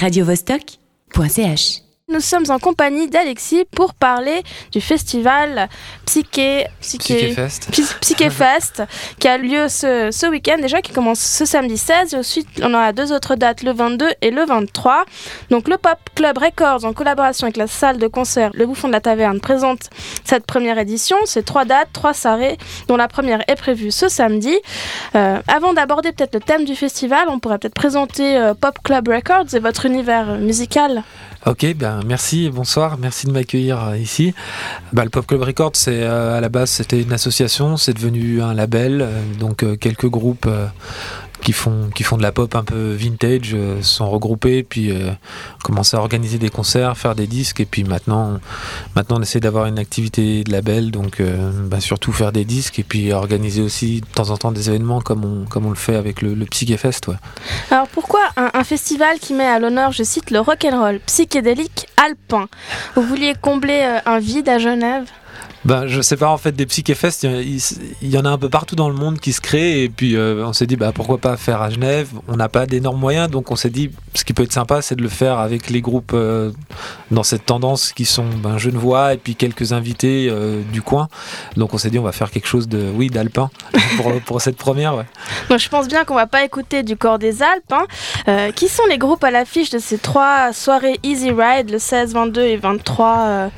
radiovostok.ch nous sommes en compagnie d'Alexis pour parler du festival Psyché, Psyché qui a lieu ce, ce week-end déjà, qui commence ce samedi 16. Et ensuite, on aura deux autres dates, le 22 et le 23. Donc, le Pop Club Records, en collaboration avec la salle de concert Le Bouffon de la Taverne, présente cette première édition. C'est trois dates, trois soirées, dont la première est prévue ce samedi. Euh, avant d'aborder peut-être le thème du festival, on pourrait peut-être présenter euh, Pop Club Records et votre univers musical. Ok, ben merci, bonsoir, merci de m'accueillir euh, ici. Bah, le Pop Club Records, c'est euh, à la base c'était une association, c'est devenu un label, euh, donc quelques groupes qui font, qui font de la pop un peu vintage euh, sont regroupés, puis euh, à organiser des concerts, faire des disques, et puis maintenant, maintenant on essaie d'avoir une activité de label, donc euh, bah, surtout faire des disques, et puis organiser aussi de temps en temps des événements comme on, comme on le fait avec le, le Fest. Ouais. Alors pourquoi un, un, festival qui met à l'honneur, je cite, le rock'n'roll psychédélique alpin? Vous vouliez combler un vide à Genève? Ben, je sais pas, en fait, des psychéfests, il, il, y en a un peu partout dans le monde qui se créent. Et puis, euh, on s'est dit, bah, pourquoi pas faire à Genève? On n'a pas d'énormes moyens, donc on s'est dit, ce qui peut être sympa, c'est de le faire avec les groupes euh, dans cette tendance qui sont ben, Genevois et puis quelques invités euh, du coin. Donc, on s'est dit, on va faire quelque chose de, oui, d'alpin pour, pour, cette première. Ouais. Moi, je pense bien qu'on va pas écouter du corps des Alpes. Hein. qui sont les groupes à l'affiche de ces trois soirées Easy Ride, le 16, 22 et 23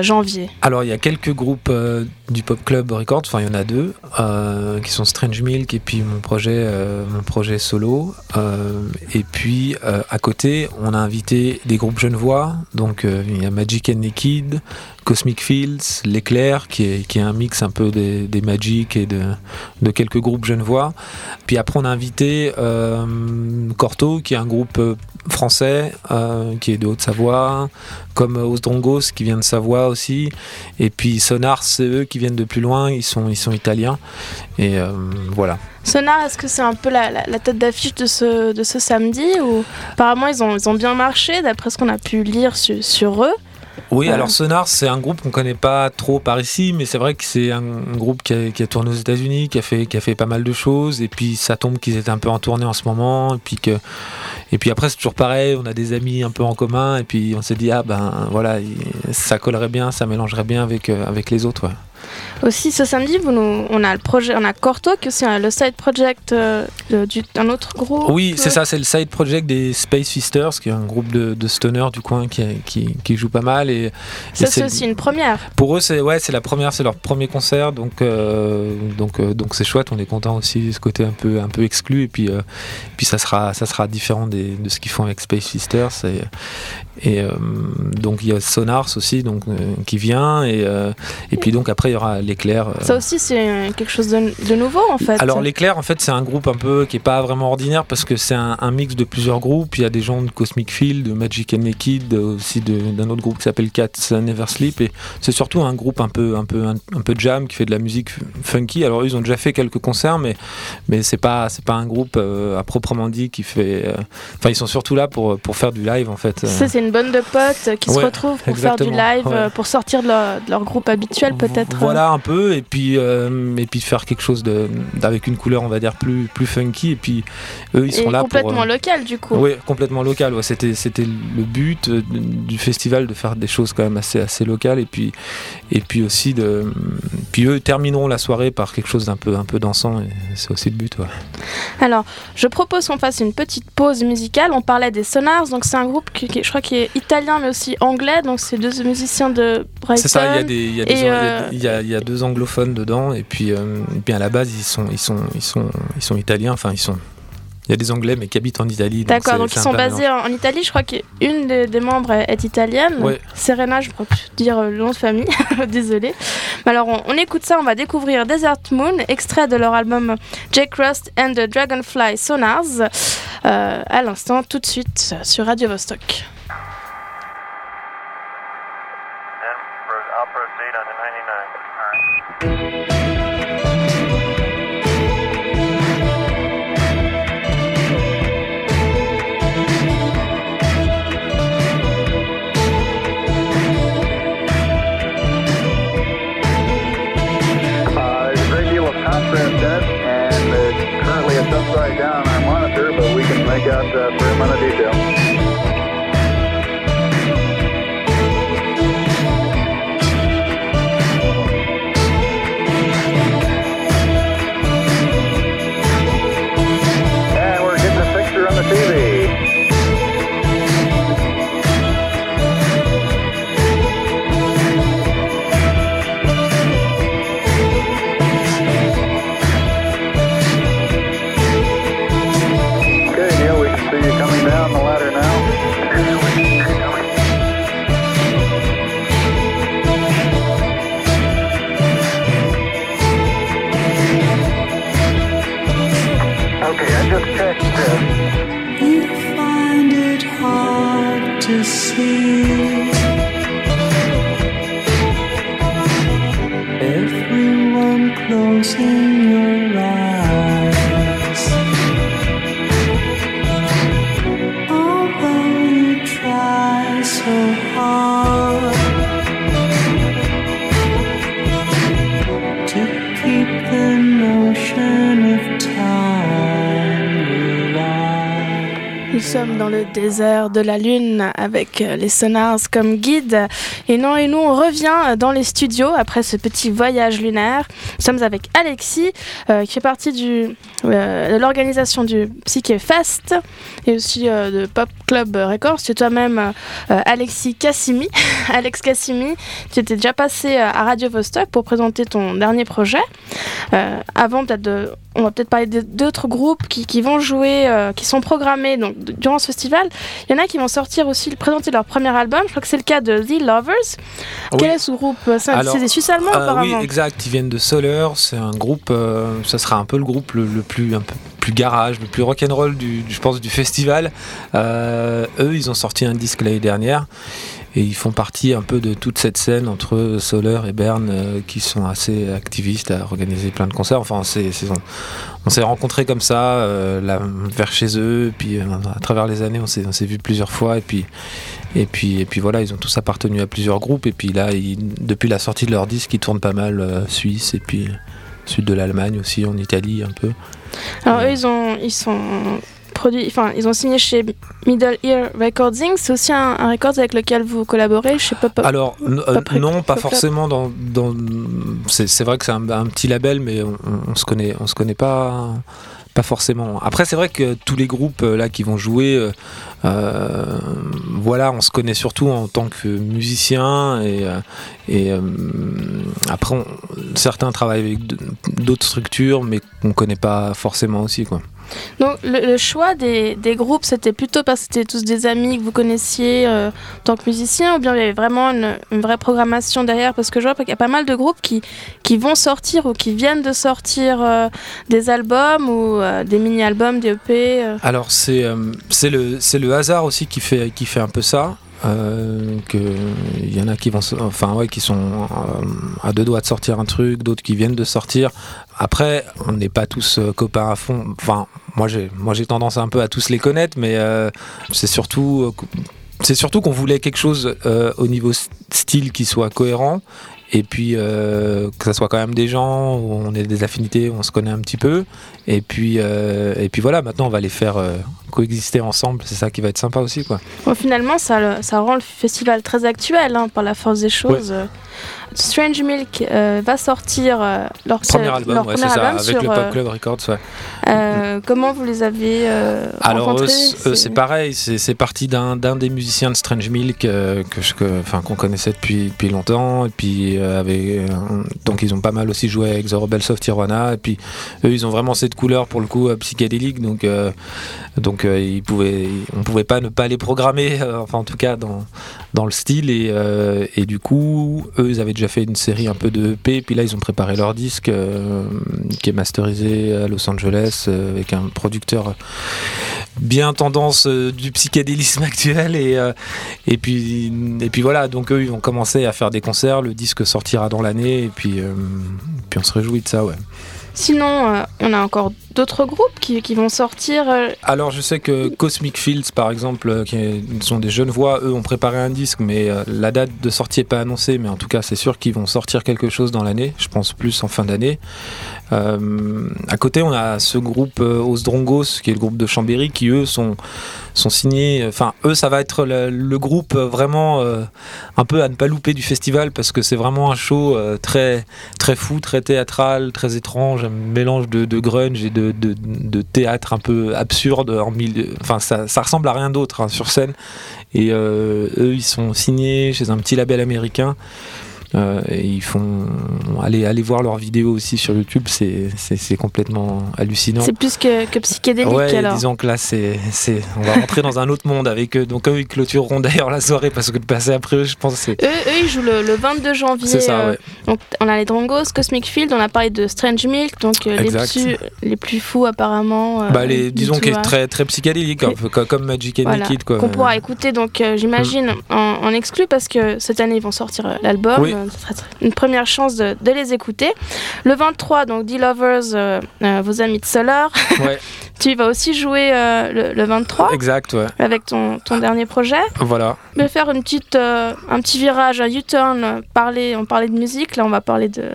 janvier? Alors, il y a quelques groupe euh, du Pop Club Records, enfin il y en a deux, euh, qui sont Strange Milk et puis mon projet, euh, mon projet solo. et puis à côté, on a invité des groupes genevois, donc il y a Magic and Naked, Cosmic Fields, L'éclair, qui est, qui est un mix un peu des, des Magic et de, de, quelques groupes genevois. Puis après, on a invité Corto, qui est un groupe français, qui est de Haute-Savoie, comme Osdrongos, qui vient de Savoie aussi. Et puis Sonar, c'est eux qui viennent de plus loin, ils sont, ils sont italiens. Et euh, voilà. Sonar, est-ce que c'est un peu la, tête d'affiche de ce, de ce samedi ou Apparemment, ils ont, ils ont bien marché, d'après ce qu'on a pu lire sur eux. Oui, alors Sonar, c'est un groupe qu'on connaît pas trop par ici, mais c'est vrai que c'est un, groupe qui a, qui a, tourné aux États-Unis, qui a fait qui a fait pas mal de choses, et puis ça tombe qu'ils étaient un peu en tournée en ce moment, et puis que et puis après c'est toujours pareil, on a des amis un peu en commun, et puis on s'est dit ah ben voilà, ça collerait bien, ça mélangerait bien avec euh, avec les autres. Ouais. Aussi, ce samedi, vous nous, on a le projet, on a Corto, qui est aussi le side project euh, d'un autre groupe. Oui, c'est ça, c'est le side project des Space Sisters, qui est un groupe de, de stoners du coin qui, qui, qui, joue pas mal. Et, ça, c'est aussi une première. Pour eux, c'est ouais, c'est la première, c'est leur premier concert, donc euh, donc euh, donc c'est chouette. On est content aussi de ce côté un peu un peu exclu, et puis euh, puis ça sera ça sera différent des, de ce qu'ils font avec Space Sisters. Et, et euh, donc il y a Sonars aussi, donc qui vient, et et puis donc après il y aura l'éclair. Euh. Ça aussi, c'est quelque chose de, de, nouveau en fait. Alors l'éclair, en fait, c'est un groupe un peu qui est pas vraiment ordinaire parce que c'est un, un, mix de plusieurs groupes. Il y a des gens de Cosmic Field, de Magic and Naked, aussi d'un autre groupe qui s'appelle Cats Never Sleep. Et c'est surtout un groupe un peu, un peu, un, un, peu jam qui fait de la musique funky. Alors ils ont déjà fait quelques concerts, mais mais c'est pas, c'est pas un groupe euh, à proprement dit qui fait. Euh, enfin, ils sont surtout là pour pour faire du live en fait. Ça, c'est une bonne de potes qui ouais, se retrouvent pour faire du live, ouais. pour sortir de leur, de leur groupe habituel peut-être. Voilà un peu et puis euh, et puis faire quelque chose de avec une couleur on va dire plus plus funky et puis eux ils sont et là complètement pour, euh, local du coup. Oui complètement local ouais, c'était c'était le but euh, du festival de faire des choses quand même assez assez locales et puis et puis aussi de puis eux termineront la soirée par quelque chose d'un peu un peu dansant et c'est aussi le but ouais. alors je propose qu'on fasse une petite pause musicale. On parlait des Sonars donc c'est un groupe qui, qui, je crois qui est italien mais aussi anglais. Donc c'est deux musiciens de Brighton c'est ça il y a des il y a, des, il y a, il y a deux anglophones dedans et puis, euh, et puis à la base ils sont, ils sont, ils sont, ils sont italiens, enfin ils sont il y a des Anglais mais qui habitent en Italie. D'accord, donc, donc ils sont basés en, en, Italie. Je crois qu'une des, des, membres est italienne. Ouais. Serena, je crois plus dire le nom de famille. Désolée. Alors on, on, écoute ça, on va découvrir Desert Moon, extrait de leur album Jake Rust and the Dragonfly Sonars. Euh, à l'instant, tout de suite sur Radio Vostok. then I'll proceed on the 99. Uh, All right. and it's currently a subside down on our monitor, but we can make out uh, fair amount of detail. Nous sommes dans le désert de la Lune avec euh, les sonars comme guide. Et non, et nous, on revient dans les studios après ce petit voyage lunaire. Nous sommes avec Alexis, euh, qui fait partie euh, de l'organisation du Psyché Fest et aussi euh, de Pop Club Records. Tu es toi-même euh, Alexis Cassimi. Alex Cassimi, tu étais déjà passé euh, à Radio Vostok pour présenter ton dernier projet. Euh, avant, peut-être de on va peut-être parler d'autres groupes qui, vont jouer, euh, qui sont programmés durant ce festival. Il y en a qui vont sortir aussi, présenter leur premier album. Je crois que c'est le cas de The Lovers. Oui. Quel est ce groupe C'est Alors, c'est des Suisses allemands Euh, apparemment. oui, exact. Ils viennent de Soler. C'est un groupe. euh, ça sera un peu le groupe le, le plus un peu plus garage, le plus rock'n'roll du, du- je pense, du festival. Euh, eux, ils ont sorti un disque l'année dernière. Et ils font partie un peu de toute cette scène entre Soler et Berne euh, qui sont assez activistes à organiser plein de concerts. Enfin, on, on s'est rencontrés comme ça, euh, là, vers chez eux. Puis euh, à travers les années, on s'est, on s'est vus plusieurs fois. Et puis, et, puis, et puis voilà, ils ont tous appartenu à plusieurs groupes. Et puis là, ils- depuis la sortie de leur disque, ils tournent pas mal Suisse et puis sud de l'Allemagne aussi, en Italie un peu. Alors eux, ils ont, ils sont enfin, ils ont signé chez Middle Ear Recording. C'est aussi un, un record avec lequel vous collaborez chez Pop Up. Alors euh, Pop non, pas forcément dans. dans c'est, vrai que c'est un, un petit label, mais on, on- se connaît, on se connaît pas. Pas forcément. Après, c'est vrai que tous les groupes euh, là qui vont jouer, euh, voilà, on se connaît surtout en tant que musicien et, et euh, après, on- certains travaillent avec d'autres structures, mais qu'on connaît pas forcément aussi, quoi. Donc le, choix des, des groupes, c'était plutôt parce que c'était tous des amis que vous connaissiez euh, en tant que musicien, ou bien il y avait vraiment une, vraie programmation derrière? Parce que je vois qu'il y a pas mal de groupes qui, qui vont sortir ou qui viennent de sortir euh, des albums ou euh, des mini-albums, des EP. Alors c'est c'est le le hasard aussi qui fait qui fait un peu ça. Euh, que il y en a qui vont enfin ouais qui sont à deux doigts de sortir un truc d'autres qui viennent de sortir après on n'est pas tous euh, copains à fond enfin moi j'ai moi j'ai tendance un peu à tous les connaître mais euh, c'est surtout euh, c'est surtout qu'on voulait quelque chose euh, au niveau style qui soit cohérent et puis euh, que ça soit quand même des gens où on ait des affinités, où on se connaît un petit peu. Et puis, euh, et puis voilà, maintenant on va les faire euh, coexister ensemble. C'est ça qui va être sympa aussi, quoi. Bon, finalement, ça, ça rend le festival très actuel hein, par la force des choses. Strange Milk euh, va sortir euh, leur, Premier leur album, ouais, premier c'est ça, album avec sur, le Pop euh, Club Records. Ouais. euh, comment vous les avez Alors c'est pareil, c'est parti d'un des musiciens de Strange Milk que qu'on connaissait depuis depuis longtemps et puis avec, donc ils ont pas mal aussi joué avec The Rebels of Tijuana et puis eux ils ont vraiment cette couleur pour le coup psychédélique donc donc ils pouvaient on pouvait pas ne pas les programmer enfin en tout cas dans dans le style et, et du coup eux ils avaient déjà fait une série un peu de EP puis là ils ont préparé leur disque euh, qui est masterisé à Los Angeles euh, avec un producteur bien tendance euh, du psychédélisme actuel et, et puis et puis voilà donc eux ils vont commencer à faire des concerts le disque sortira dans l'année et puis puis on se réjouit de ça ouais Sinon, euh, on a encore d'autres groupes qui, qui vont sortir. euh, alors je sais que Cosmic Fields par exemple euh, qui sont des jeunes voix eux ont préparé un disque mais la date de sortie est pas annoncée mais en tout cas c'est sûr qu'ils vont sortir quelque chose dans l'année je pense plus en fin d'année à côté on a ce groupe euh, Osdrongos qui est le groupe de Chambéry qui eux sont signés. Enfin, eux, ça va être le, groupe euh, vraiment euh, un peu à ne pas louper du festival parce que c'est vraiment un show euh, très très fou, très théâtral, très étrange, un mélange de, grunge et de, théâtre un peu absurde. Enfin, ça, ressemble à rien d'autre hein, sur scène. Et euh, eux, ils sont signés chez un petit label américain. Et ils font aller aller voir leurs vidéos aussi sur YouTube, c'est complètement hallucinant. C'est plus que, que psychédélique ouais, alors. disons que là c'est on va rentrer dans un autre monde avec eux. Donc eux ils clôtureront d'ailleurs la soirée parce que de passer après eux, je pense c'est. Eux, eux, ils jouent le, le 22 janvier. C'est ça, ouais. donc on a les Drongos, Cosmic Field, on a parlé de Strange Milk, donc les plus les plus fous apparemment. bah les disons qu'il est très très psychédélique, comme Magic and voilà, Liquid quoi. Qu'on pourra écouter donc j'imagine mm. en, en, exclu parce que cette année ils vont sortir l'album. Oui. Ce serait une première chance de, de, les écouter. Le 23 donc D-Lovers, euh, euh, vos amis de Solar. Ouais. tu vas aussi jouer euh, le, le, 23. Exact, ouais. Avec ton, ton dernier projet. Voilà. Je vais faire une petite, euh, un petit virage, un U-turn. Parler, on parlait de musique, là on va parler de,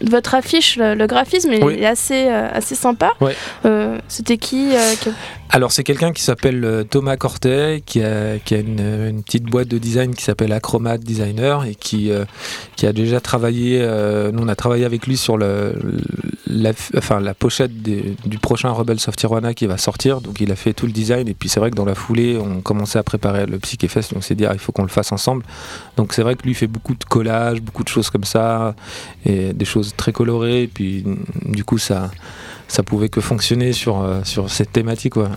de votre affiche. Le, le graphisme oui. est assez, euh, assez sympa. Ouais. C'était qui que... Alors c'est quelqu'un qui s'appelle Thomas Cortet, qui a, qui a une, une, petite boîte de design qui s'appelle Acromat Designer et qui, euh, qui a déjà travaillé, euh, nous on a travaillé avec lui sur le, la, enfin, la pochette des, du prochain Rebels of Tijuana qui va sortir, donc il a fait tout le design et puis c'est vrai que dans la foulée on commençait à préparer le Psyché-Fest, donc c'est dire il faut qu'on le fasse ensemble. Donc c'est vrai que lui fait beaucoup de collages, beaucoup de choses comme ça, et des choses très colorées, et puis du coup ça ça pouvait que fonctionner sur, euh, sur cette thématique. Ouais.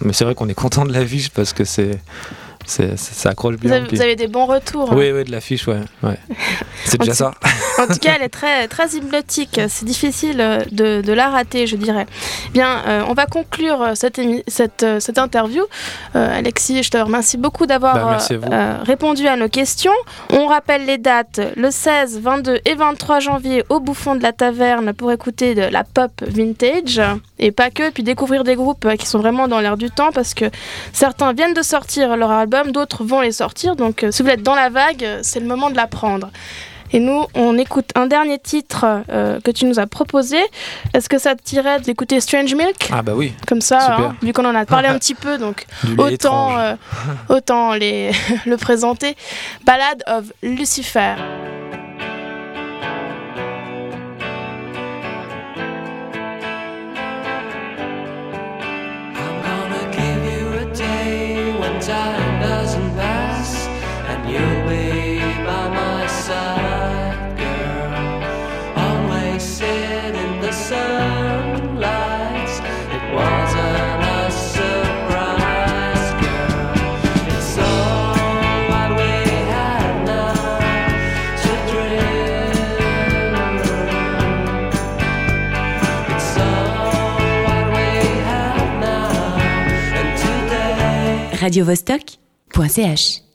Mais c'est vrai qu'on est content de l'affiche parce que c'est. ça accroche bien. Vous avez, vous avez, des bons retours. Oui, oui, de l'affiche, ouais. ouais. C'est déjà ça. En tout cas, elle est très, très hypnotique. C'est difficile de, de, la rater, je dirais. Bien, euh, on va conclure cette, cette, cette interview. Euh, Alexis, je te remercie beaucoup d'avoir bah, euh, répondu à nos questions. On rappelle les dates le 16, 22 et 23 janvier au Bouffon de la Taverne pour écouter de la pop vintage et pas que, puis découvrir des groupes qui sont vraiment dans l'air du temps parce que certains viennent de sortir leur album, d'autres vont les sortir. Donc, si vous êtes dans la vague, c'est le moment de la prendre. Et nous, on écoute un dernier titre euh, que tu nous as proposé. Est-ce que ça te tirait d'écouter Strange Milk? Ah bah oui. Comme ça, hein, vu qu'on en a parlé un petit peu, donc autant, euh, autant les le présenter. Ballad of Lucifer. radiovostok.ch